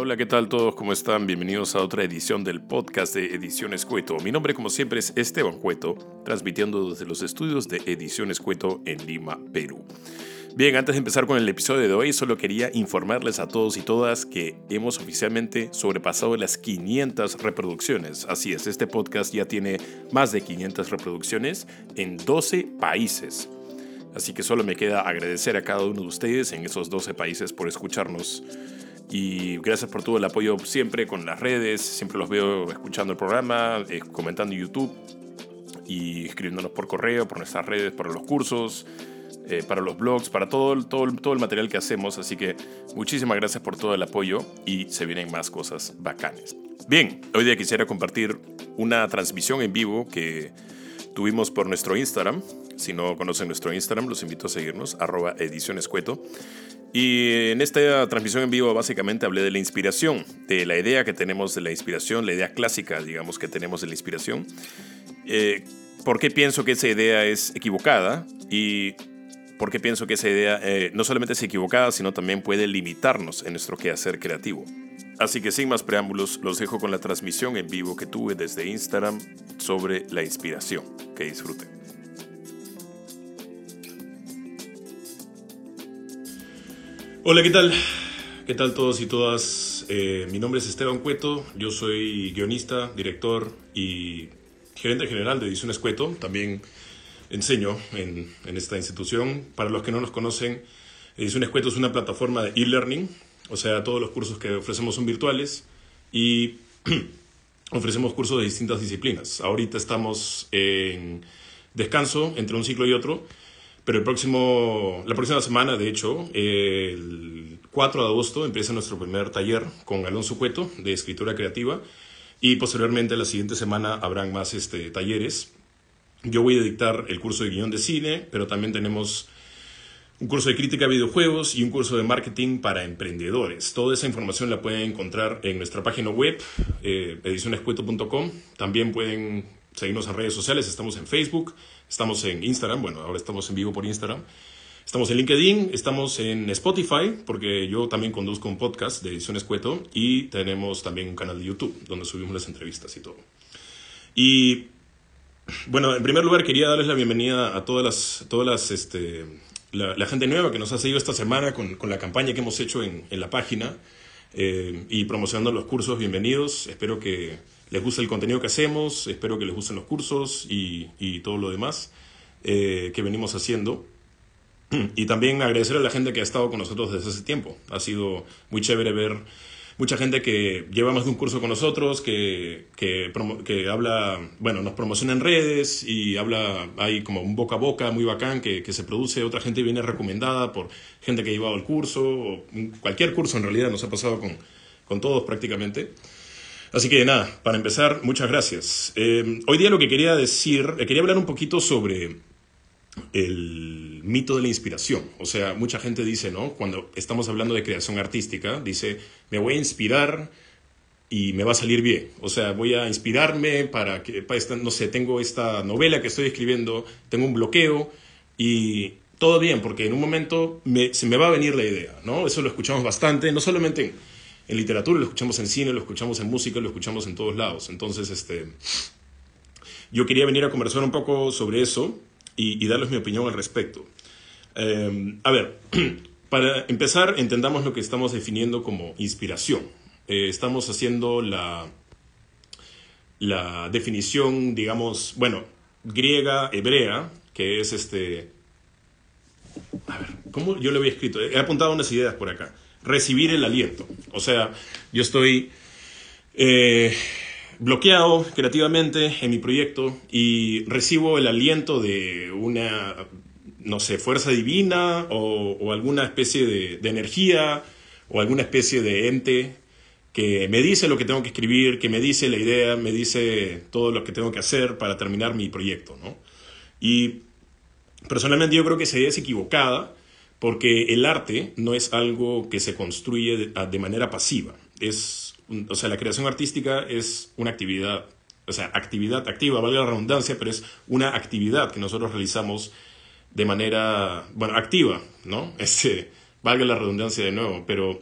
hola, ¿qué tal todos? ¿Cómo están? Bienvenidos a otra edición del podcast de Ediciones Cueto. Mi nombre, como siempre, es Esteban Cueto, transmitiendo desde los estudios de Ediciones Cueto en Lima, Perú. Bien, antes de empezar con el episodio de hoy, solo quería informarles a todos y todas que hemos oficialmente sobrepasado las 500 reproducciones. Así es, este podcast ya tiene más de 500 reproducciones en 12 países. Así que solo me queda agradecer a cada uno de ustedes en esos 12 países por escucharnos. Y gracias por todo el apoyo siempre con las redes. Siempre los veo escuchando el programa, eh, comentando en YouTube y escribiéndonos por correo, por nuestras redes, por los cursos. Eh, para los blogs, para todo, todo, todo el material que hacemos. Así que muchísimas gracias por todo el apoyo y se vienen más cosas bacanes. Bien, hoy día quisiera compartir una transmisión en vivo que tuvimos por nuestro Instagram. Si no conocen nuestro Instagram, los invito a seguirnos, arroba edicionescueto. Y en esta transmisión en vivo básicamente hablé de la inspiración, de la idea que tenemos de la inspiración, la idea clásica, digamos, que tenemos de la inspiración. Eh, ¿Por qué pienso que esa idea es equivocada? Y porque pienso que esa idea eh, no solamente es equivocada, sino también puede limitarnos en nuestro quehacer creativo. Así que sin más preámbulos, los dejo con la transmisión en vivo que tuve desde Instagram sobre la inspiración. Que disfruten. Hola, ¿qué tal? ¿Qué tal todos y todas? Eh, mi nombre es Esteban Cueto, yo soy guionista, director y gerente general de Ediciones Cueto. También enseño en, esta institución. Para los que no nos conocen, Ediciones Cueto es una plataforma de e-learning, o sea, todos los cursos que ofrecemos son virtuales y ofrecemos cursos de distintas disciplinas. Ahorita estamos en descanso entre un ciclo y otro, pero el próximo, la próxima semana, de hecho, el 4 de agosto empieza nuestro primer taller con Alonso Cueto de escritura creativa y posteriormente la siguiente semana habrán más este, talleres yo voy a dictar el curso de guion de cine, pero también tenemos un curso de crítica de videojuegos y un curso de marketing para emprendedores. Toda esa información la pueden encontrar en nuestra página web, eh, edicionescueto.com. También pueden seguirnos en redes sociales, estamos en Facebook, estamos en Instagram, bueno, ahora estamos en vivo por Instagram. Estamos en LinkedIn, estamos en Spotify, porque yo también conduzco un podcast de Ediciones Cueto y tenemos también un canal de YouTube donde subimos las entrevistas y todo. Y bueno, en primer lugar quería darles la bienvenida a todas las, todas las, este, la, gente nueva que nos ha seguido esta semana con, con la campaña que hemos hecho en, en la página eh, y promocionando los cursos. Bienvenidos. Espero que les guste el contenido que hacemos, espero que les gusten los cursos y, y todo lo demás eh, que venimos haciendo. Y también agradecer a la gente que ha estado con nosotros desde hace tiempo. Ha sido muy chévere ver mucha gente que lleva más de un curso con nosotros, que, que, que, habla, bueno, nos promociona en redes y habla, hay como un boca a boca muy bacán que, que se produce, otra gente viene recomendada por gente que ha llevado el curso, o cualquier curso en realidad nos ha pasado con, con todos prácticamente. Así que nada, para empezar, muchas gracias. Eh, hoy día lo que quería decir, eh, quería hablar un poquito sobre el mito de la inspiración. O sea, mucha gente dice, ¿no? Cuando estamos hablando de creación artística, dice, me voy a inspirar y me va a salir bien. O sea, voy a inspirarme para que, para no sé, tengo esta novela que estoy escribiendo, tengo un bloqueo y todo bien, porque en un momento se me va a venir la idea, ¿no? Eso lo escuchamos bastante, no solamente en, en, literatura, lo escuchamos en cine, lo escuchamos en música, lo escuchamos en todos lados. Entonces, este, yo quería venir a conversar un poco sobre eso y, darles mi opinión al respecto. Eh, a ver, para empezar, entendamos lo que estamos definiendo como inspiración. Eh, estamos haciendo la, la definición, digamos, bueno, griega, hebrea, que es este... A ver, ¿cómo yo lo había escrito? He apuntado unas ideas por acá. Recibir el aliento. O sea, yo estoy... Eh, bloqueado creativamente en mi proyecto y recibo el aliento de una, no sé, fuerza divina o, alguna especie de, energía o alguna especie de ente que me dice lo que tengo que escribir, que me dice la idea, me dice todo lo que tengo que hacer para terminar mi proyecto, ¿no? Y personalmente yo creo que esa idea es equivocada porque el arte no es algo que se construye de manera pasiva, es o sea, la creación artística es una actividad, o sea, actividad activa, valga la redundancia, pero es una actividad que nosotros realizamos de manera, bueno, activa, ¿no? Este, valga la redundancia de nuevo, pero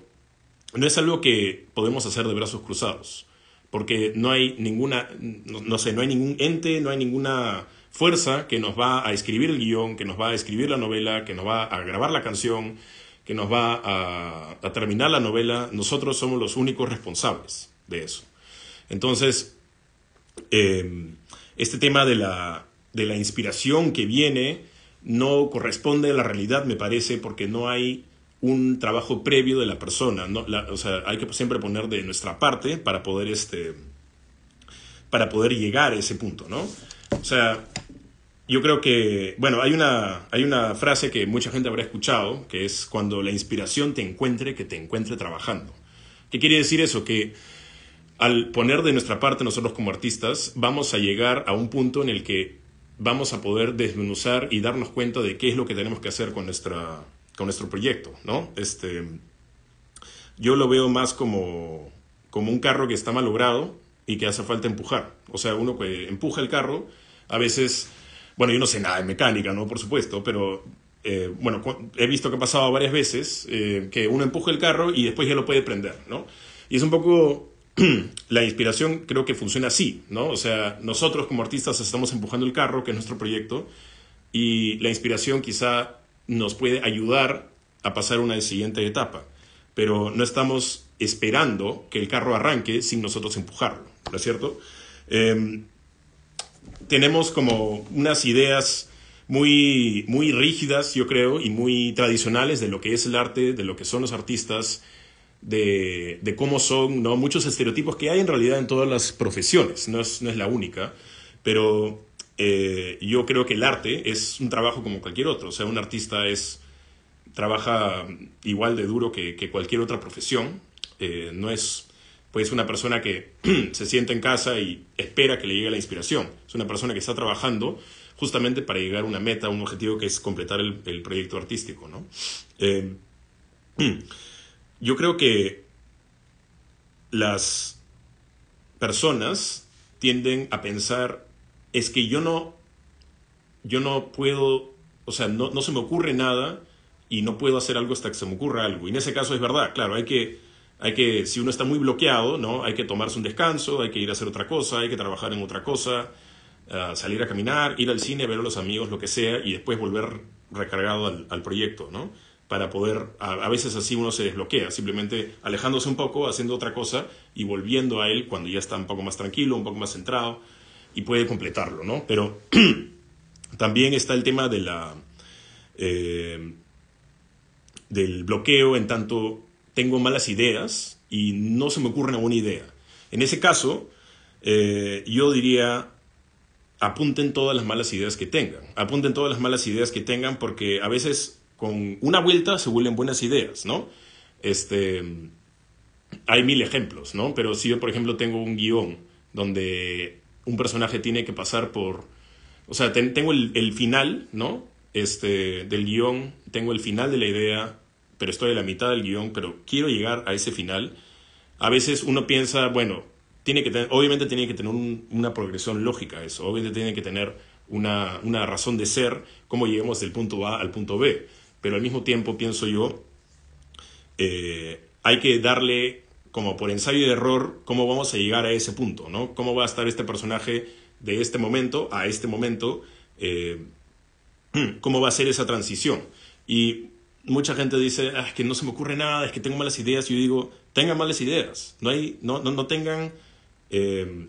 no es algo que podemos hacer de brazos cruzados, porque no hay ninguna, no, sé, no hay ningún ente, no hay ninguna fuerza que nos va a escribir el guion, que nos va a escribir la novela, que nos va a grabar la canción, que nos va a, terminar la novela. Nosotros somos los únicos responsables de eso. Entonces, eh, este tema de la, de la inspiración que viene no corresponde a la realidad, me parece, porque no hay un trabajo previo de la persona. ¿no? o sea, hay que siempre poner de nuestra parte para poder, este, para poder llegar a ese punto, ¿no? O sea, yo creo que, bueno, hay una, hay una frase que mucha gente habrá escuchado, que es cuando la inspiración te encuentre, que te encuentre trabajando. ¿Qué quiere decir eso? Que al poner de nuestra parte nosotros como artistas, vamos a llegar a un punto en el que vamos a poder desmenuzar y darnos cuenta de qué es lo que tenemos que hacer con, nuestra, con nuestro proyecto, ¿no? Este, yo lo veo más como, como un carro que está mal logrado y que hace falta empujar. O sea, uno que empuja el carro, a veces, bueno, yo no sé nada de mecánica, ¿no? Por supuesto, pero eh, bueno, he visto que ha pasado varias veces eh, que uno empuja el carro y después ya lo puede prender, ¿no? Y es un poco la inspiración creo que funciona así, ¿no? O sea, nosotros como artistas estamos empujando el carro, que es nuestro proyecto, y la inspiración quizá nos puede ayudar a pasar una siguiente etapa, pero no estamos esperando que el carro arranque sin nosotros empujarlo, ¿no es cierto? Em, tenemos como unas ideas muy, muy rígidas, yo creo, y muy tradicionales de lo que es el arte, de lo que son los artistas, de, de, cómo son ¿no? muchos estereotipos que hay en realidad en todas las profesiones, no es, no es la única, pero eh, yo creo que el arte es un trabajo como cualquier otro, o sea, un artista es, trabaja igual de duro que, que cualquier otra profesión, eh, no es pues una persona que se sienta en casa y espera que le llegue la inspiración, es una persona que está trabajando justamente para llegar a una meta, un objetivo que es completar el, el proyecto artístico, ¿no? Eh, Yo creo que las personas tienden a pensar, es que yo no, yo no puedo, o sea, no, no se me ocurre nada y no puedo hacer algo hasta que se me ocurra algo. Y en ese caso es verdad, claro, hay que, hay que, si uno está muy bloqueado, ¿no? Hay que tomarse un descanso, hay que ir a hacer otra cosa, hay que trabajar en otra cosa, uh, salir a caminar, ir al cine, ver a los amigos, lo que sea, y después volver recargado al, al proyecto, ¿no? para poder, a, veces así uno se desbloquea, simplemente alejándose un poco, haciendo otra cosa y volviendo a él cuando ya está un poco más tranquilo, un poco más centrado y puede completarlo, ¿no? Pero también está el tema de la, eh, del bloqueo en tanto tengo malas ideas y no se me ocurre ninguna idea. En ese caso, eh, yo diría, apunten todas las malas ideas que tengan, apunten todas las malas ideas que tengan porque a veces con una vuelta se vuelven buenas ideas, ¿no? Este, hay mil ejemplos, ¿no? Pero si yo, por ejemplo, tengo un guion donde un personaje tiene que pasar por... O sea, tengo el, final, ¿no? Este, del guion, tengo el final de la idea, pero estoy a la mitad del guion, pero quiero llegar a ese final. A veces uno piensa, bueno, tiene que obviamente tiene que tener una progresión lógica eso, obviamente tiene que tener una, una razón de ser, cómo lleguemos del punto A al punto B pero al mismo tiempo pienso yo, eh, hay que darle como por ensayo y error cómo vamos a llegar a ese punto, ¿no? Cómo va a estar este personaje de este momento a este momento, eh, cómo va a ser esa transición. Y mucha gente dice, ah, es que no se me ocurre nada, es que tengo malas ideas. Yo digo, tengan malas ideas, no, hay, no, no, no tengan... Eh,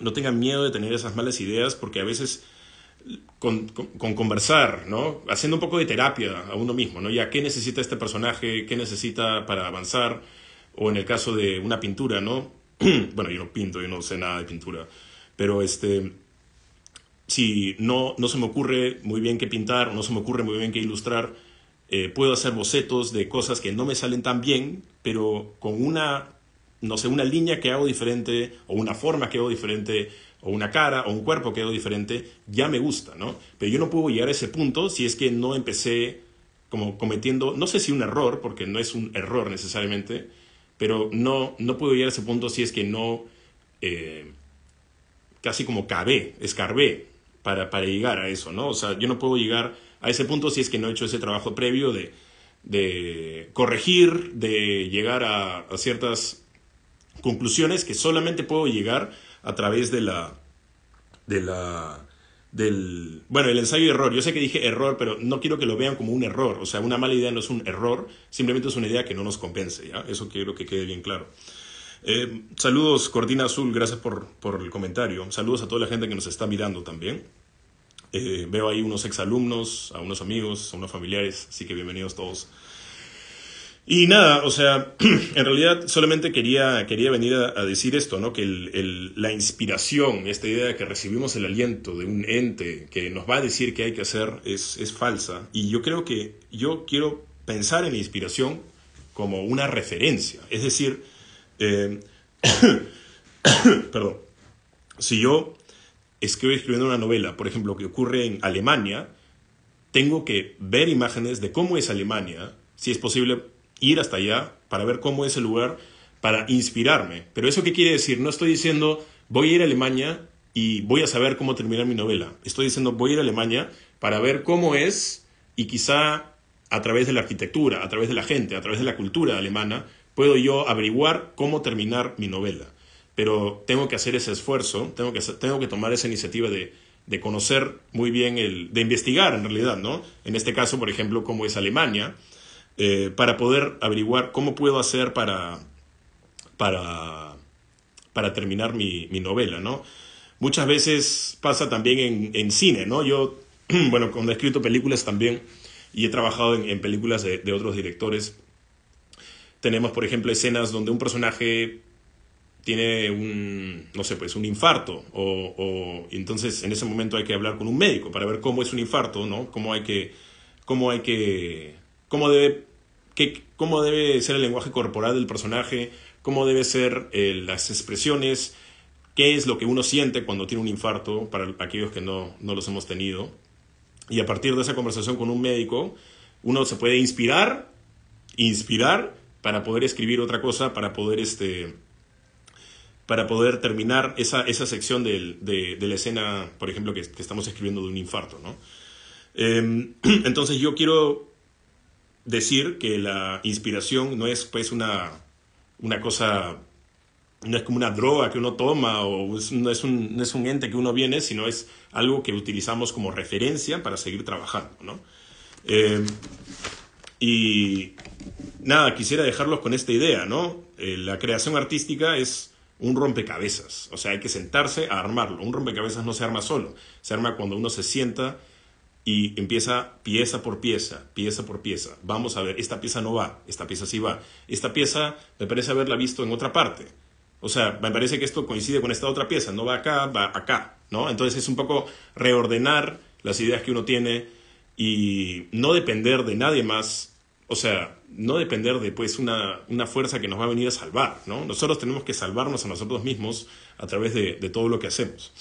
no tengan miedo de tener esas malas ideas porque a veces con, conversar, ¿no? Haciendo un poco de terapia a uno mismo, ¿no? Ya, ¿qué necesita este personaje? ¿Qué necesita para avanzar? O en el caso de una pintura, ¿no? bueno, yo no pinto, yo no sé nada de pintura, pero este, si no, no se me ocurre muy bien qué pintar, no se me ocurre muy bien qué ilustrar, eh, puedo hacer bocetos de cosas que no me salen tan bien, pero con una, no sé, una línea que hago diferente o una forma que hago diferente o una cara o un cuerpo quedó diferente, ya me gusta, ¿no? Pero yo no puedo llegar a ese punto si es que no empecé como cometiendo, no sé si un error, porque no es un error necesariamente, pero no, no puedo llegar a ese punto si es que no, eh, casi como cabé, escarbé para, para llegar a eso, ¿no? O sea, yo no puedo llegar a ese punto si es que no he hecho ese trabajo previo de, corregir, de llegar a, ciertas conclusiones que solamente puedo llegar a través de la, de la, del, bueno, el ensayo de error. Yo sé que dije error, pero no quiero que lo vean como un error. O sea, una mala idea no es un error, simplemente es una idea que no nos compense, ¿ya? Eso quiero que quede bien claro. Eh, saludos, Cortina Azul, gracias por, el comentario. Saludos a toda la gente que nos está mirando también. Eh, veo ahí unos exalumnos, a unos amigos, a unos familiares, así que bienvenidos todos. Y nada, o sea, en realidad solamente quería, quería venir a, decir esto, ¿no? Que la inspiración, esta idea de que recibimos el aliento de un ente que nos va a decir qué hay que hacer es, es falsa. Y yo creo que yo quiero pensar en la inspiración como una referencia. Es decir, eh, perdón, si yo estoy escribiendo una novela, por ejemplo, que ocurre en Alemania, tengo que ver imágenes de cómo es Alemania, si es posible ir hasta allá para ver cómo es el lugar, para inspirarme. Pero eso qué quiere decir? No estoy diciendo voy a ir a Alemania y voy a saber cómo terminar mi novela. Estoy diciendo voy a ir a Alemania para ver cómo es y quizá a través de la arquitectura, a través de la gente, a través de la cultura alemana, puedo yo averiguar cómo terminar mi novela. Pero tengo que hacer ese esfuerzo, tengo que, tengo que tomar esa iniciativa de, de conocer muy bien, el, de investigar en realidad, ¿no? En este caso, por ejemplo, cómo es Alemania, eh, para poder averiguar cómo puedo hacer para, para, para terminar mi, mi novela, ¿no? Muchas veces pasa también en, en, cine, ¿no? Yo, bueno, cuando he escrito películas también y he trabajado en, en películas de, de, otros directores, tenemos, por ejemplo, escenas donde un personaje tiene un, no sé, pues un infarto, o, entonces en ese momento hay que hablar con un médico para ver cómo es un infarto, ¿no? Cómo hay que, cómo hay que cómo debe, qué, cómo debe ser el lenguaje corporal del personaje, cómo debe ser eh, las expresiones, qué es lo que uno siente cuando tiene un infarto, para aquellos que no, no los hemos tenido. Y a partir de esa conversación con un médico, uno se puede inspirar, inspirar para poder escribir otra cosa, para poder, este, para poder terminar esa, esa sección de, de, la escena, por ejemplo, que, estamos escribiendo de un infarto. ¿no? Eh, entonces yo quiero decir que la inspiración no es pues una, una cosa, no es como una droga que uno toma o no, es un, no es un ente que uno viene, sino es algo que utilizamos como referencia para seguir trabajando, ¿no? Eh, y nada, quisiera dejarlos con esta idea, ¿no? Eh, la creación artística es un rompecabezas, o sea, hay que sentarse a armarlo. Un rompecabezas no se arma solo, se arma cuando uno se sienta y empieza pieza por pieza, pieza por pieza. Vamos a ver, esta pieza no va, esta pieza sí va. Esta pieza me parece haberla visto en otra parte. O sea, me parece que esto coincide con esta otra pieza, no va acá, va acá, ¿no? Entonces es un poco reordenar las ideas que uno tiene y no depender de nadie más, o sea, no depender de pues una, una fuerza que nos va a venir a salvar, ¿no? Nosotros tenemos que salvarnos a nosotros mismos a través de, de todo lo que hacemos.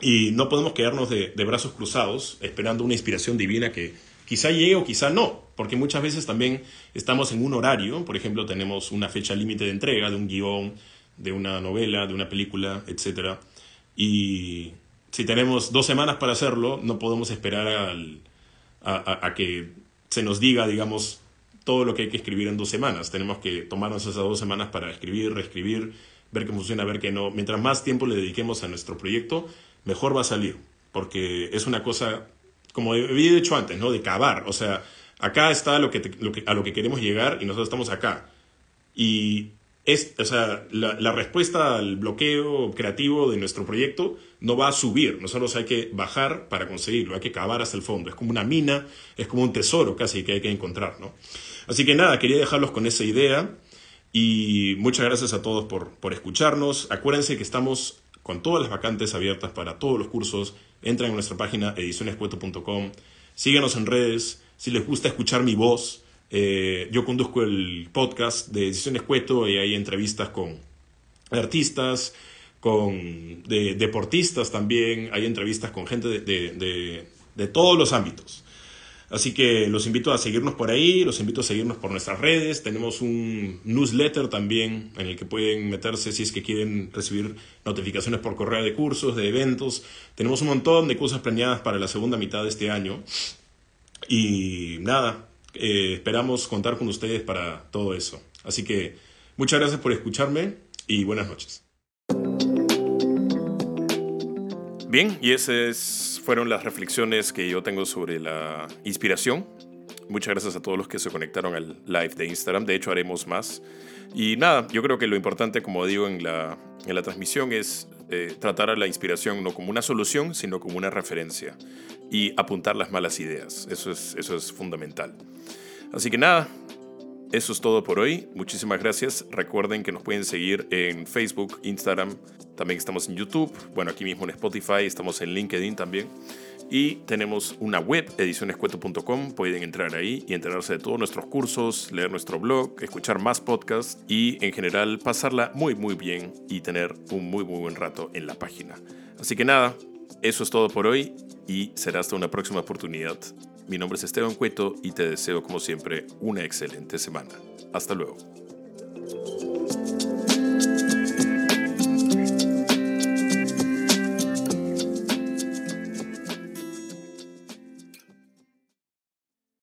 Y no podemos quedarnos de, brazos cruzados esperando una inspiración divina que quizá llegue o quizá no, porque muchas veces también estamos en un horario, por ejemplo, tenemos una fecha límite de entrega de un guion, de una novela, de una película, etc. Y si tenemos dos semanas para hacerlo, no podemos esperar a, a, que se nos diga, digamos, todo lo que hay que escribir en dos semanas. Tenemos que tomarnos esas dos semanas para escribir, reescribir, ver qué funciona, ver qué no. Mientras más tiempo le dediquemos a nuestro proyecto, mejor va a salir, porque es una cosa, como había dicho antes, ¿no? De cavar, o sea, acá está lo que, a lo que queremos llegar y nosotros estamos acá. Y es, o sea, la, respuesta al bloqueo creativo de nuestro proyecto no va a subir, nosotros hay que bajar para conseguirlo, hay que cavar hasta el fondo, es como una mina, es como un tesoro casi que hay que encontrar, ¿no? Así que nada, quería dejarlos con esa idea y muchas gracias a todos por, por escucharnos. Acuérdense que estamos con todas las vacantes abiertas para todos los cursos. Entran en nuestra página edicionescueto.com. Síguenos en redes. Si les gusta escuchar mi voz, eh, yo conduzco el podcast de Ediciones Cueto y hay entrevistas con artistas, con deportistas también, hay entrevistas con gente de todos los ámbitos. Así que los invito a seguirnos por ahí, los invito a seguirnos por nuestras redes. Tenemos un newsletter también en el que pueden meterse si es que quieren recibir notificaciones por correo de cursos, de eventos. Tenemos un montón de cosas planeadas para la segunda mitad de este año. Y nada, eh, esperamos contar con ustedes para todo eso. Así que muchas gracias por escucharme y buenas noches. Bien, y esas fueron las reflexiones que yo tengo sobre la inspiración. Muchas gracias a todos los que se conectaron al live de Instagram. De hecho, haremos más. Y nada, yo creo que lo importante, como digo en la, en la transmisión, es eh, tratar a la inspiración no como una solución, sino como una referencia y apuntar las malas ideas. Eso es, eso es fundamental. Así que nada, eso es todo por hoy. Muchísimas gracias. Recuerden que nos pueden seguir en Facebook, Instagram. También estamos en YouTube. Bueno, aquí mismo en Spotify. Estamos en LinkedIn también. Y tenemos una web, edicionescueto.com. Pueden entrar ahí y enterarse de todos nuestros cursos, leer nuestro blog, escuchar más podcasts y en general pasarla muy muy bien y tener un muy muy buen rato en la página. Así que nada, eso es todo por hoy y será hasta una próxima oportunidad. Mi nombre es Esteban Cueto y te deseo como siempre una excelente semana. Hasta luego.